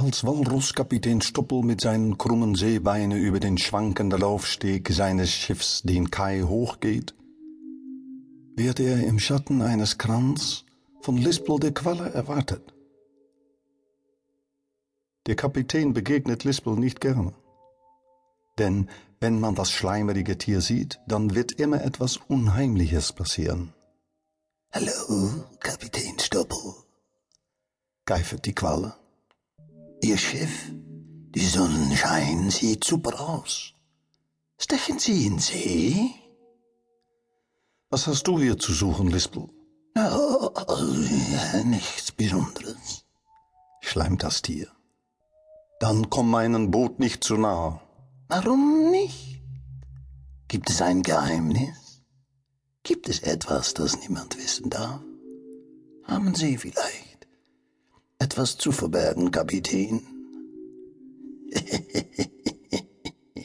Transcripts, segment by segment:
Als Walrusskapitän Stoppel mit seinen krummen Seebeinen über den schwankenden Laufsteg seines Schiffs den Kai hochgeht, wird er im Schatten eines Kranz von Lispel der Qualle erwartet. Der Kapitän begegnet Lispel nicht gerne. Denn wenn man das schleimerige Tier sieht, dann wird immer etwas Unheimliches passieren. Hallo, Kapitän Stoppel, geifert die Qualle. Ihr Schiff, die Sonnenschein sieht super aus. Stechen Sie in See? Was hast du hier zu suchen, Lispel? Oh, ja, nichts Besonderes, schleimt das Tier. Dann komm meinem Boot nicht zu nahe. Warum nicht? Gibt es ein Geheimnis? Gibt es etwas, das niemand wissen darf? Haben Sie vielleicht etwas zu verbergen, Kapitän?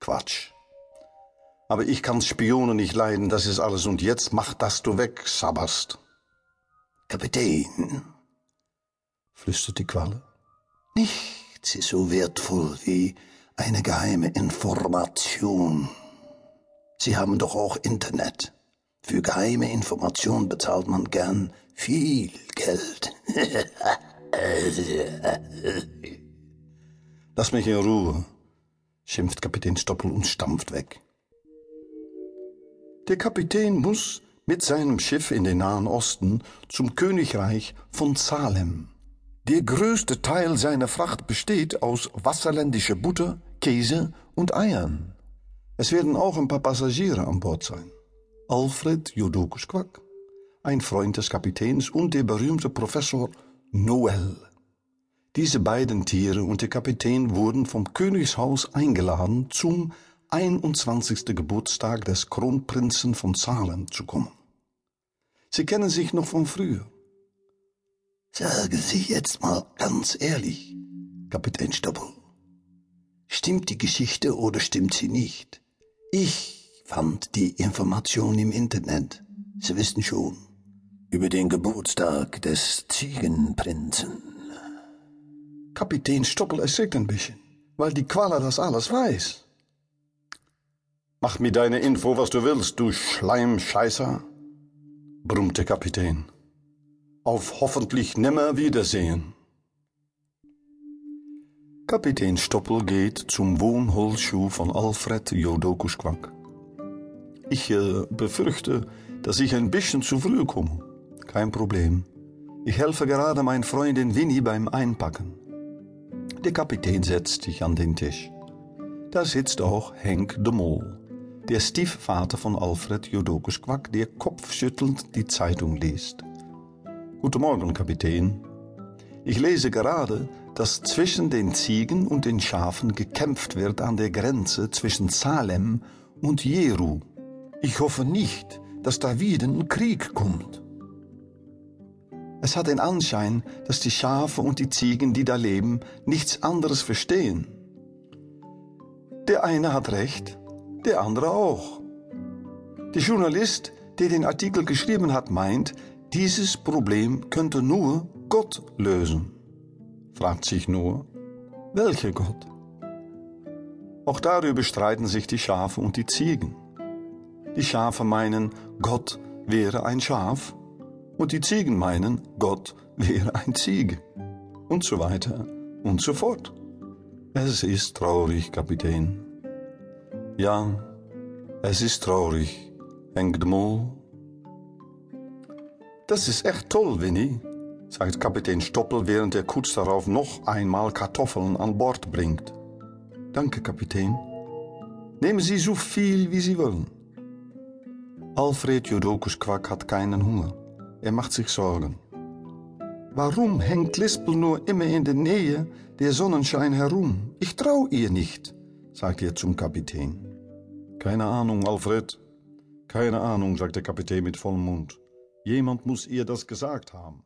Quatsch. Aber ich kann Spione nicht leiden, das ist alles. Und jetzt mach, dass du weg sabberst. Kapitän, flüstert die Qualle. Nichts ist so wertvoll wie eine geheime Information. Sie haben doch auch Internet. Für geheime Information bezahlt man gern viel Geld. Lass mich in Ruhe, schimpft Kapitän Stoppel und stampft weg. Der Kapitän muss mit seinem Schiff in den Nahen Osten zum Königreich von Salem. Der größte Teil seiner Fracht besteht aus wasserländischer Butter, Käse und Eiern. Es werden auch ein paar Passagiere an Bord sein. Alfred Jodokus Quack, ein Freund des Kapitäns und der berühmte Professor Noel. Diese beiden Tiere und der Kapitän wurden vom Königshaus eingeladen, zum 21. Geburtstag des Kronprinzen von Salem zu kommen. Sie kennen sich noch von früher. Sagen Sie jetzt mal ganz ehrlich, Kapitän Stoppel. Stimmt die Geschichte oder stimmt sie nicht? Ich fand die Information im Internet. Sie wissen schon, über den Geburtstag des Ziegenprinzen. Kapitän Stoppel erschrickt ein bisschen, weil die Qualle das alles weiß. Mach mir deine Info, was du willst, du Schleimscheißer, brummte Kapitän. Auf hoffentlich nimmer Wiedersehen. Kapitän Stoppel geht zum Wohnholzschuh von Alfred Jodokusquak. Ich äh, befürchte, dass ich ein bisschen zu früh komme. Kein Problem. Ich helfe gerade mein Freundin Winnie beim Einpacken. Der Kapitän setzt sich an den Tisch. Da sitzt auch Henk de Mol, der Stiefvater von Alfred Jodokus Quack, der kopfschüttelnd die Zeitung liest. Guten Morgen, Kapitän. Ich lese gerade, dass zwischen den Ziegen und den Schafen gekämpft wird an der Grenze zwischen Salem und Jeru. Ich hoffe nicht, dass da wieder ein Krieg kommt. Es hat den Anschein, dass die Schafe und die Ziegen, die da leben, nichts anderes verstehen. Der eine hat recht, der andere auch. Der Journalist, der den Artikel geschrieben hat, meint, dieses Problem könnte nur Gott lösen. Fragt sich nur, welcher Gott? Auch darüber streiten sich die Schafe und die Ziegen. Die Schafe meinen, Gott wäre ein Schaf und die Ziegen meinen, Gott wäre ein Ziege und so weiter und so fort. Es ist traurig, Kapitän. Ja, es ist traurig, Henk de. Das ist echt toll, Winnie, sagt Kapitän Stoppel, während er kurz darauf noch einmal Kartoffeln an Bord bringt. Danke, Kapitän. Nehmen Sie so viel, wie Sie wollen. Alfred Jodokus Quack hat keinen Hunger. Er macht sich Sorgen. Warum hängt Lispel nur immer in der Nähe der Sonnenschein herum? Ich trau ihr nicht, sagt er zum Kapitän. Keine Ahnung, Alfred. Keine Ahnung, sagt der Kapitän mit vollem Mund. Jemand muss ihr das gesagt haben.